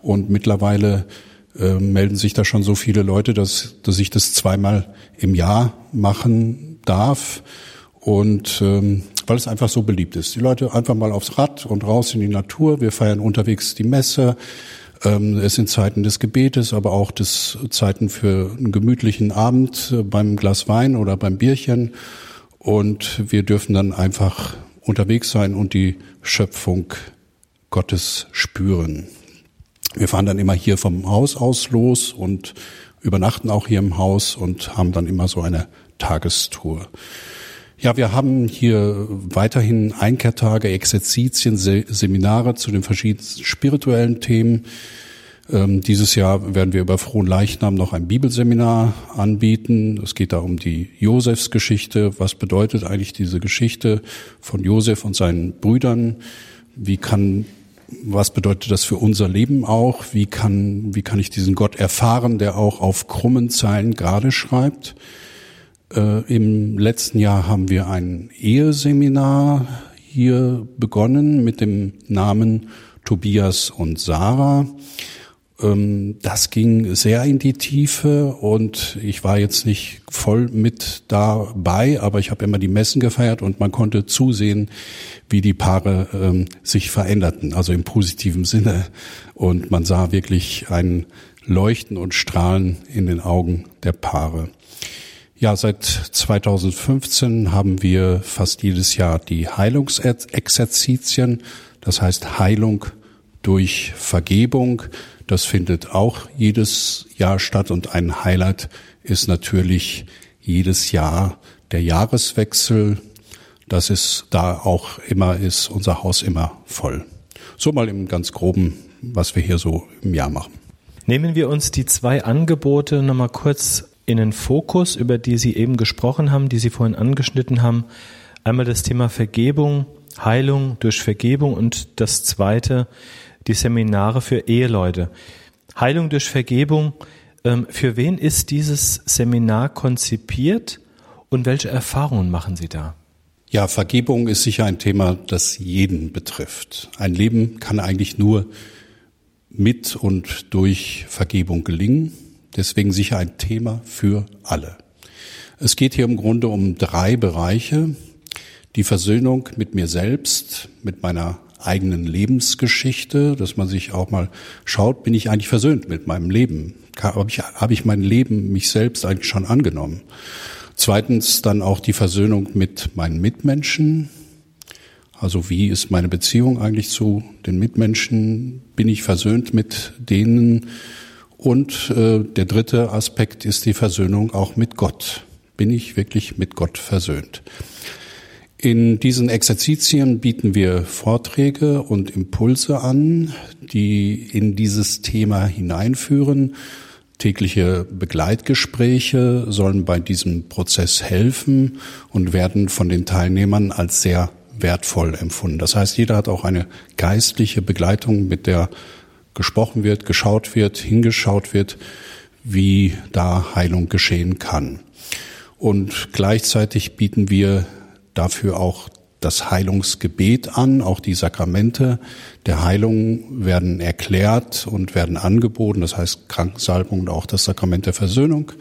Und mittlerweile äh, melden sich da schon so viele Leute, dass, dass ich das zweimal im Jahr machen darf. Und ähm, weil es einfach so beliebt ist. Die Leute einfach mal aufs Rad und raus in die Natur. Wir feiern unterwegs die Messe. Ähm, es sind Zeiten des Gebetes, aber auch des Zeiten für einen gemütlichen Abend äh, beim Glas Wein oder beim Bierchen. Und wir dürfen dann einfach unterwegs sein und die Schöpfung Gottes spüren. Wir fahren dann immer hier vom Haus aus los und übernachten auch hier im Haus und haben dann immer so eine Tagestour. Ja, wir haben hier weiterhin Einkehrtage, Exerzitien, Seminare zu den verschiedensten spirituellen Themen. Ähm, dieses Jahr werden wir über Frohen Leichnam noch ein Bibelseminar anbieten. Es geht da um die Josefsgeschichte. Was bedeutet eigentlich diese Geschichte von Josef und seinen Brüdern? Wie kann was bedeutet das für unser Leben auch? Wie kann, wie kann ich diesen Gott erfahren, der auch auf krummen Zeilen gerade schreibt? Äh, Im letzten Jahr haben wir ein Eheseminar hier begonnen mit dem Namen Tobias und Sarah. Ähm, das ging sehr in die Tiefe und ich war jetzt nicht voll mit dabei, aber ich habe immer die Messen gefeiert und man konnte zusehen, wie die Paare ähm, sich veränderten, also im positiven Sinne. Und man sah wirklich ein Leuchten und Strahlen in den Augen der Paare. Ja, seit 2015 haben wir fast jedes Jahr die Heilungsexerzitien, das heißt Heilung durch Vergebung. Das findet auch jedes Jahr statt und ein Highlight ist natürlich jedes Jahr der Jahreswechsel. Das ist da auch immer ist unser Haus immer voll. So mal im ganz groben, was wir hier so im Jahr machen. Nehmen wir uns die zwei Angebote nochmal kurz in den Fokus, über die Sie eben gesprochen haben, die Sie vorhin angeschnitten haben. Einmal das Thema Vergebung, Heilung durch Vergebung und das zweite, die Seminare für Eheleute. Heilung durch Vergebung, ähm, für wen ist dieses Seminar konzipiert und welche Erfahrungen machen Sie da? Ja, Vergebung ist sicher ein Thema, das jeden betrifft. Ein Leben kann eigentlich nur mit und durch Vergebung gelingen. Deswegen sicher ein Thema für alle. Es geht hier im Grunde um drei Bereiche. Die Versöhnung mit mir selbst, mit meiner eigenen Lebensgeschichte, dass man sich auch mal schaut, bin ich eigentlich versöhnt mit meinem Leben? Habe ich, habe ich mein Leben, mich selbst eigentlich schon angenommen? Zweitens dann auch die Versöhnung mit meinen Mitmenschen. Also wie ist meine Beziehung eigentlich zu den Mitmenschen? Bin ich versöhnt mit denen? Und äh, der dritte Aspekt ist die Versöhnung auch mit Gott. Bin ich wirklich mit Gott versöhnt? In diesen Exerzitien bieten wir Vorträge und Impulse an, die in dieses Thema hineinführen. Tägliche Begleitgespräche sollen bei diesem Prozess helfen und werden von den Teilnehmern als sehr wertvoll empfunden. Das heißt, jeder hat auch eine geistliche Begleitung, mit der gesprochen wird, geschaut wird, hingeschaut wird, wie da Heilung geschehen kann. Und gleichzeitig bieten wir dafür auch das Heilungsgebet an, auch die Sakramente der Heilung werden erklärt und werden angeboten, das heißt Krankensalbung und auch das Sakrament der Versöhnung.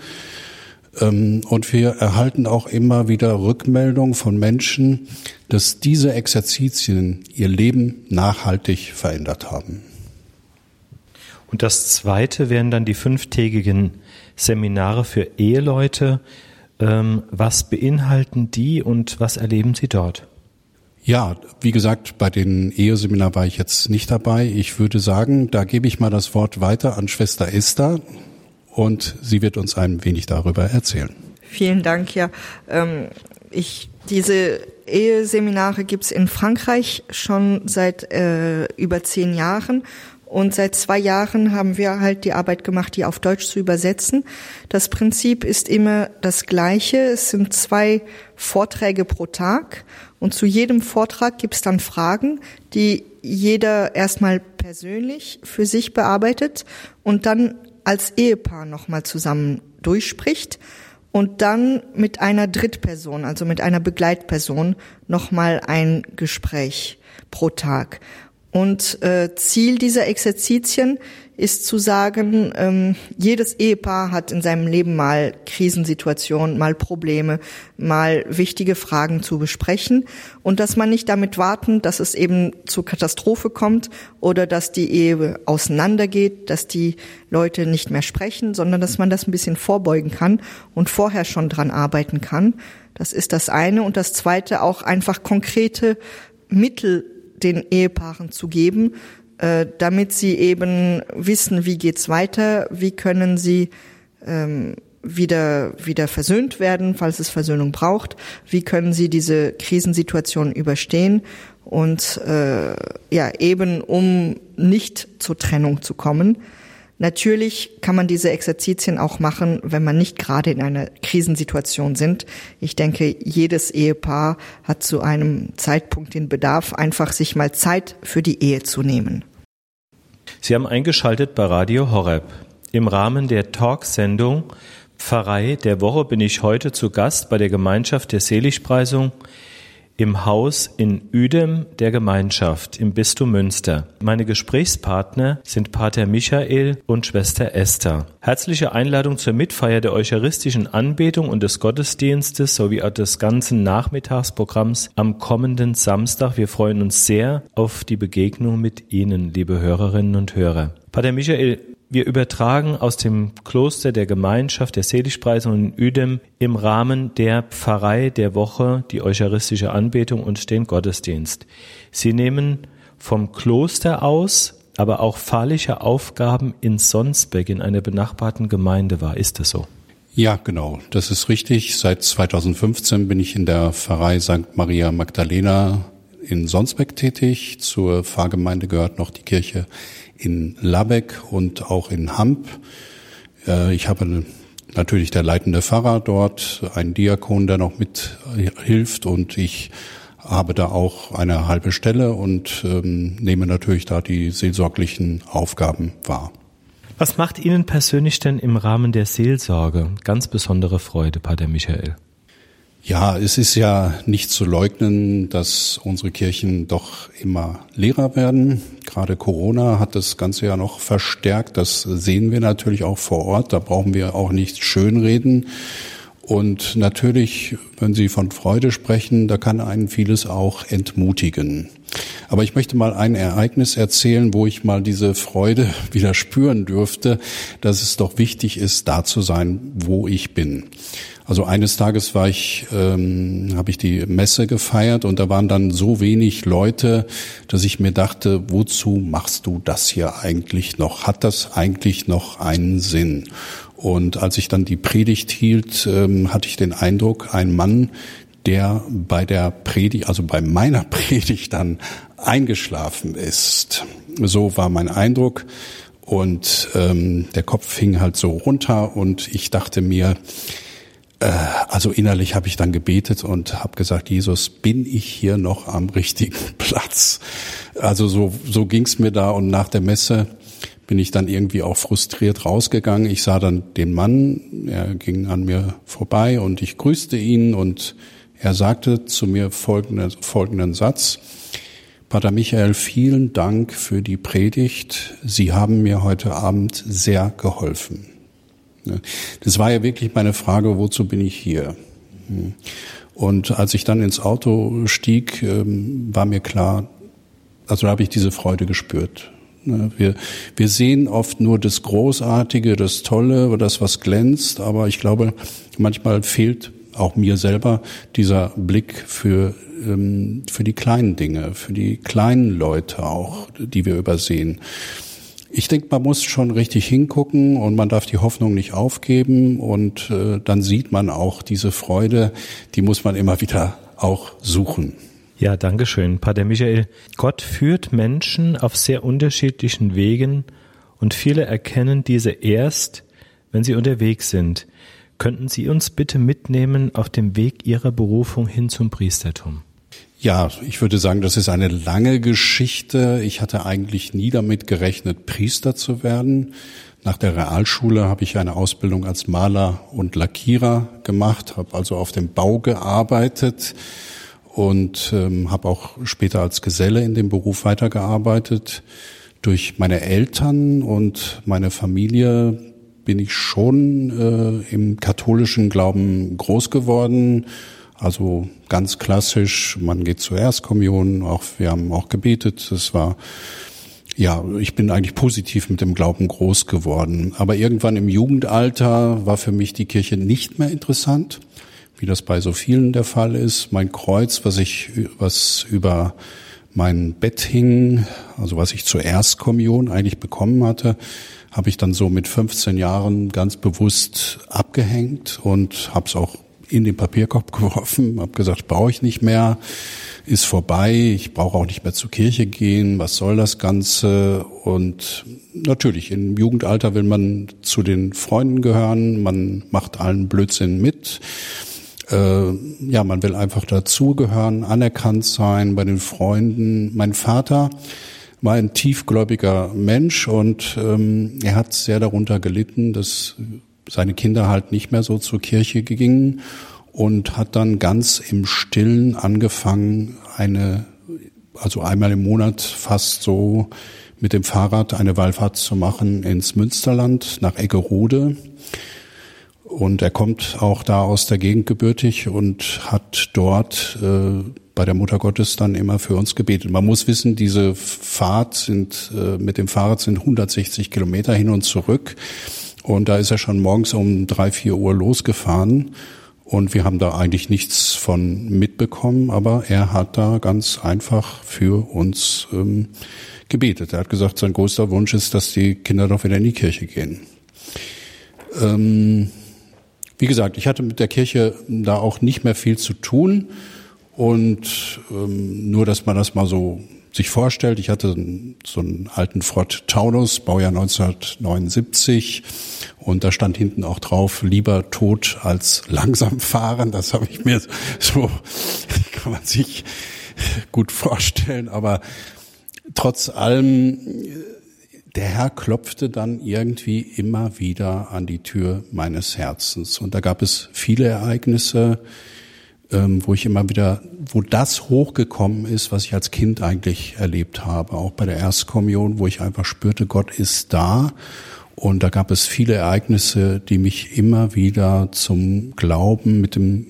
Ähm, und wir erhalten auch immer wieder Rückmeldungen von Menschen, dass diese Exerzitien ihr Leben nachhaltig verändert haben. Und das zweite wären dann die fünftägigen Seminare für Eheleute, ähm, was beinhalten die und was erleben Sie dort? Ja, wie gesagt, bei den Eheseminar war ich jetzt nicht dabei. Ich würde sagen, da gebe ich mal das Wort weiter an Schwester Esther und sie wird uns ein wenig darüber erzählen. Vielen Dank, ja. Ähm, ich, diese Eheseminare gibt's in Frankreich schon seit äh, über zehn Jahren und seit zwei Jahren haben wir halt die Arbeit gemacht, die auf Deutsch zu übersetzen. Das Prinzip ist immer das gleiche. Es sind zwei Vorträge pro Tag. Und zu jedem Vortrag gibt es dann Fragen, die jeder erstmal persönlich für sich bearbeitet und dann als Ehepaar nochmal zusammen durchspricht und dann mit einer Drittperson, also mit einer Begleitperson, nochmal ein Gespräch pro Tag. Und äh, Ziel dieser Exerzitien ist zu sagen, ähm, jedes Ehepaar hat in seinem Leben mal Krisensituationen, mal Probleme, mal wichtige Fragen zu besprechen und dass man nicht damit warten, dass es eben zur Katastrophe kommt oder dass die Ehe auseinandergeht, dass die Leute nicht mehr sprechen, sondern dass man das ein bisschen vorbeugen kann und vorher schon dran arbeiten kann. Das ist das eine. Und das zweite auch einfach konkrete Mittel den Ehepaaren zu geben, äh, damit sie eben wissen, wie geht's weiter, wie können sie ähm, wieder wieder versöhnt werden, falls es Versöhnung braucht, wie können sie diese Krisensituation überstehen und äh, ja eben um nicht zur Trennung zu kommen. Natürlich kann man diese Exerzitien auch machen, wenn man nicht gerade in einer Krisensituation sind. Ich denke, jedes Ehepaar hat zu einem Zeitpunkt den Bedarf, einfach sich mal Zeit für die Ehe zu nehmen. Sie haben eingeschaltet bei Radio Horeb. Im Rahmen der Talksendung Pfarrei der Woche bin ich heute zu Gast bei der Gemeinschaft der Seligpreisung im Haus in Uedem der Gemeinschaft im Bistum Münster. Meine Gesprächspartner sind Pater Michael und Schwester Esther. Herzliche Einladung zur Mitfeier der eucharistischen Anbetung und des Gottesdienstes sowie des ganzen Nachmittagsprogramms am kommenden Samstag. Wir freuen uns sehr auf die Begegnung mit Ihnen, liebe Hörerinnen und Hörer. Pater Michael, wir übertragen aus dem Kloster der Gemeinschaft der Seligpreisung in Uedem im Rahmen der Pfarrei der Woche die eucharistische Anbetung und den Gottesdienst. Sie nehmen vom Kloster aus, aber auch pfarrliche Aufgaben in Sonsbeck in einer benachbarten Gemeinde wahr. Ist das so? Ja, genau. Das ist richtig. Seit 2015 bin ich in der Pfarrei St. Maria Magdalena in Sonsbeck tätig. Zur Pfarrgemeinde gehört noch die Kirche in Labeck und auch in Hamp. Äh, ich habe natürlich der leitende Pfarrer dort, einen Diakon, der noch mithilft und ich habe da auch eine halbe Stelle und ähm, nehme natürlich da die seelsorglichen Aufgaben wahr. Was macht Ihnen persönlich denn im Rahmen der Seelsorge ganz besondere Freude, Pater Michael? Ja, es ist ja nicht zu leugnen, dass unsere Kirchen doch immer leerer werden. Gerade Corona hat das Ganze ja noch verstärkt. Das sehen wir natürlich auch vor Ort. Da brauchen wir auch nicht schönreden. Und natürlich, wenn Sie von Freude sprechen, da kann einen vieles auch entmutigen. Aber ich möchte mal ein Ereignis erzählen, wo ich mal diese Freude wieder spüren dürfte, dass es doch wichtig ist, da zu sein, wo ich bin. Also eines Tages war ich, ähm, habe ich die Messe gefeiert und da waren dann so wenig Leute, dass ich mir dachte, wozu machst du das hier eigentlich noch? Hat das eigentlich noch einen Sinn? Und als ich dann die Predigt hielt, ähm, hatte ich den Eindruck, ein Mann, der bei der Predigt, also bei meiner Predigt dann eingeschlafen ist. So war mein Eindruck. Und ähm, der Kopf hing halt so runter und ich dachte mir, also innerlich habe ich dann gebetet und habe gesagt, Jesus, bin ich hier noch am richtigen Platz? Also so, so ging's mir da und nach der Messe bin ich dann irgendwie auch frustriert rausgegangen. Ich sah dann den Mann, er ging an mir vorbei und ich grüßte ihn und er sagte zu mir folgenden, folgenden Satz. Pater Michael, vielen Dank für die Predigt. Sie haben mir heute Abend sehr geholfen. Das war ja wirklich meine Frage, wozu bin ich hier? Und als ich dann ins Auto stieg, ähm, war mir klar, also da habe ich diese Freude gespürt. Wir, wir sehen oft nur das Großartige, das Tolle das, was glänzt, aber ich glaube, manchmal fehlt auch mir selber dieser Blick für, ähm, für die kleinen Dinge, für die kleinen Leute auch, die wir übersehen. Ich denke, man muss schon richtig hingucken und man darf die Hoffnung nicht aufgeben und äh, dann sieht man auch diese Freude, die muss man immer wieder auch suchen. Ja, danke schön, Pater Michael. Gott führt Menschen auf sehr unterschiedlichen Wegen und viele erkennen diese erst, wenn sie unterwegs sind. Könnten Sie uns bitte mitnehmen auf dem Weg Ihrer Berufung hin zum Priestertum? Ja, ich würde sagen, das ist eine lange Geschichte. Ich hatte eigentlich nie damit gerechnet, Priester zu werden. Nach der Realschule habe ich eine Ausbildung als Maler und Lackierer gemacht, habe also auf dem Bau gearbeitet und ähm, habe auch später als Geselle in dem Beruf weitergearbeitet. Durch meine Eltern und meine Familie bin ich schon äh, im katholischen Glauben groß geworden also ganz klassisch, man geht zur Erstkommunion, auch wir haben auch gebetet. Das war ja, ich bin eigentlich positiv mit dem Glauben groß geworden. Aber irgendwann im Jugendalter war für mich die Kirche nicht mehr interessant, wie das bei so vielen der Fall ist. Mein Kreuz, was ich, was über mein Bett hing, also was ich zur Erstkommunion eigentlich bekommen hatte, habe ich dann so mit 15 Jahren ganz bewusst abgehängt und habe es auch in den Papierkorb geworfen, habe gesagt, brauche ich nicht mehr, ist vorbei, ich brauche auch nicht mehr zur Kirche gehen, was soll das Ganze? Und natürlich, im Jugendalter will man zu den Freunden gehören, man macht allen Blödsinn mit. Äh, ja, man will einfach dazugehören, anerkannt sein bei den Freunden. Mein Vater war ein tiefgläubiger Mensch und ähm, er hat sehr darunter gelitten, dass seine Kinder halt nicht mehr so zur Kirche gingen und hat dann ganz im Stillen angefangen, eine, also einmal im Monat fast so mit dem Fahrrad eine Wallfahrt zu machen ins Münsterland nach Eggerode. Und er kommt auch da aus der Gegend gebürtig und hat dort äh, bei der Mutter Gottes dann immer für uns gebetet. Man muss wissen, diese Fahrt sind äh, mit dem Fahrrad sind 160 Kilometer hin und zurück. Und da ist er schon morgens um drei, vier Uhr losgefahren. Und wir haben da eigentlich nichts von mitbekommen, aber er hat da ganz einfach für uns ähm, gebetet. Er hat gesagt, sein größter Wunsch ist, dass die Kinder doch wieder in die Kirche gehen. Ähm, wie gesagt, ich hatte mit der Kirche da auch nicht mehr viel zu tun und ähm, nur, dass man das mal so sich vorstellt, ich hatte so einen alten Ford Taunus, Baujahr 1979, und da stand hinten auch drauf, lieber tot als langsam fahren. Das habe ich mir so, kann man sich gut vorstellen, aber trotz allem, der Herr klopfte dann irgendwie immer wieder an die Tür meines Herzens. Und da gab es viele Ereignisse, ähm, wo ich immer wieder, wo das hochgekommen ist, was ich als Kind eigentlich erlebt habe. Auch bei der Erstkommunion, wo ich einfach spürte, Gott ist da. Und da gab es viele Ereignisse, die mich immer wieder zum Glauben, mit dem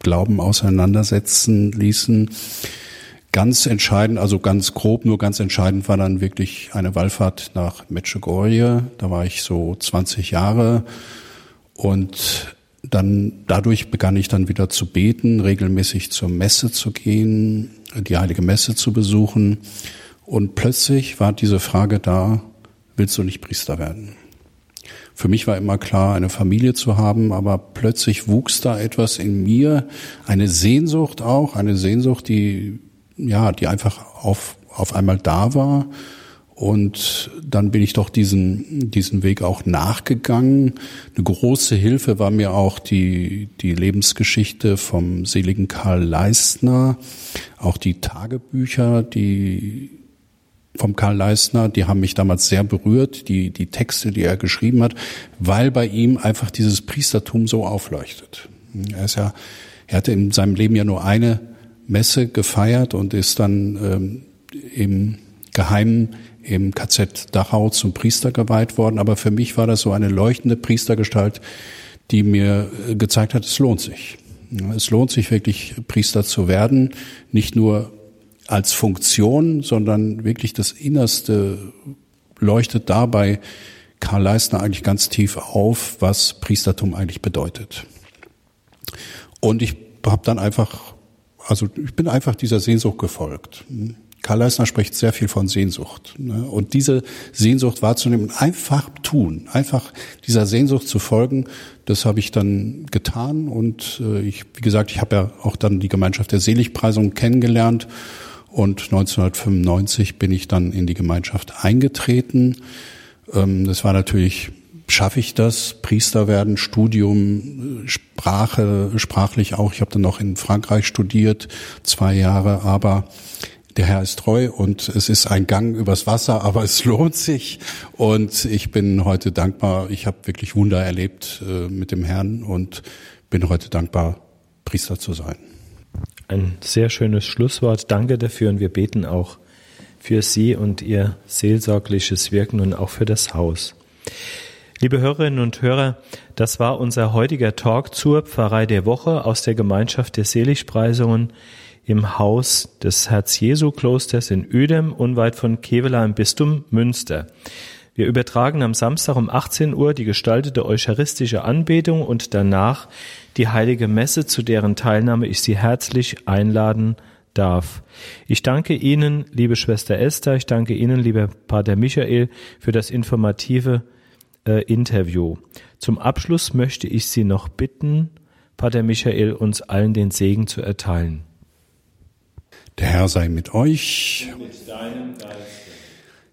Glauben auseinandersetzen ließen. Ganz entscheidend, also ganz grob, nur ganz entscheidend war dann wirklich eine Wallfahrt nach Medjugorje. Da war ich so 20 Jahre und dann dadurch begann ich dann wieder zu beten, regelmäßig zur Messe zu gehen, die heilige Messe zu besuchen. Und plötzlich war diese Frage da, willst du nicht Priester werden? Für mich war immer klar, eine Familie zu haben, aber plötzlich wuchs da etwas in mir, eine Sehnsucht auch, eine Sehnsucht, die, ja, die einfach auf, auf einmal da war und dann bin ich doch diesen, diesen Weg auch nachgegangen. Eine große Hilfe war mir auch die, die Lebensgeschichte vom seligen Karl Leistner, auch die Tagebücher, die vom Karl Leistner, die haben mich damals sehr berührt, die, die Texte, die er geschrieben hat, weil bei ihm einfach dieses Priestertum so aufleuchtet. Er ist ja, er hatte in seinem Leben ja nur eine Messe gefeiert und ist dann ähm, im Geheimen im KZ Dachau zum Priester geweiht worden. Aber für mich war das so eine leuchtende Priestergestalt, die mir äh, gezeigt hat, es lohnt sich. Es lohnt sich wirklich, Priester zu werden, nicht nur als Funktion, sondern wirklich das Innerste leuchtet dabei Karl Leisner eigentlich ganz tief auf, was Priestertum eigentlich bedeutet. Und ich habe dann einfach, also ich bin einfach dieser Sehnsucht gefolgt. Karl Leisner spricht sehr viel von Sehnsucht. Ne? Und diese Sehnsucht wahrzunehmen, einfach tun, einfach dieser Sehnsucht zu folgen, das habe ich dann getan. Und äh, ich, wie gesagt, ich habe ja auch dann die Gemeinschaft der Seligpreisung kennengelernt. Und 1995 bin ich dann in die Gemeinschaft eingetreten. Ähm, das war natürlich schaffe ich das? Priester werden, Studium, Sprache, sprachlich auch. Ich habe dann noch in Frankreich studiert, zwei Jahre, aber der Herr ist treu und es ist ein Gang übers Wasser, aber es lohnt sich. Und ich bin heute dankbar. Ich habe wirklich Wunder erlebt äh, mit dem Herrn und bin heute dankbar, Priester zu sein. Ein sehr schönes Schlusswort. Danke dafür und wir beten auch für Sie und Ihr seelsorgliches Wirken und auch für das Haus. Liebe Hörerinnen und Hörer, das war unser heutiger Talk zur Pfarrei der Woche aus der Gemeinschaft der Seligpreisungen im Haus des Herz-Jesu-Klosters in Ödem, unweit von Kevela im Bistum Münster. Wir übertragen am Samstag um 18 Uhr die gestaltete eucharistische Anbetung und danach die heilige Messe, zu deren Teilnahme ich Sie herzlich einladen darf. Ich danke Ihnen, liebe Schwester Esther, ich danke Ihnen, lieber Pater Michael, für das informative äh, Interview. Zum Abschluss möchte ich Sie noch bitten, Pater Michael, uns allen den Segen zu erteilen. Der Herr sei mit euch.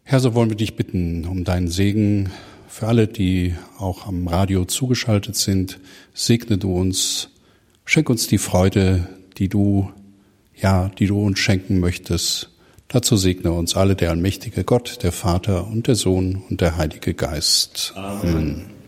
Herr, so wollen wir dich bitten um deinen Segen für alle, die auch am Radio zugeschaltet sind. Segne du uns, schenk uns die Freude, die du, ja, die du uns schenken möchtest. Dazu segne uns alle der allmächtige Gott, der Vater und der Sohn und der Heilige Geist. Amen. Amen.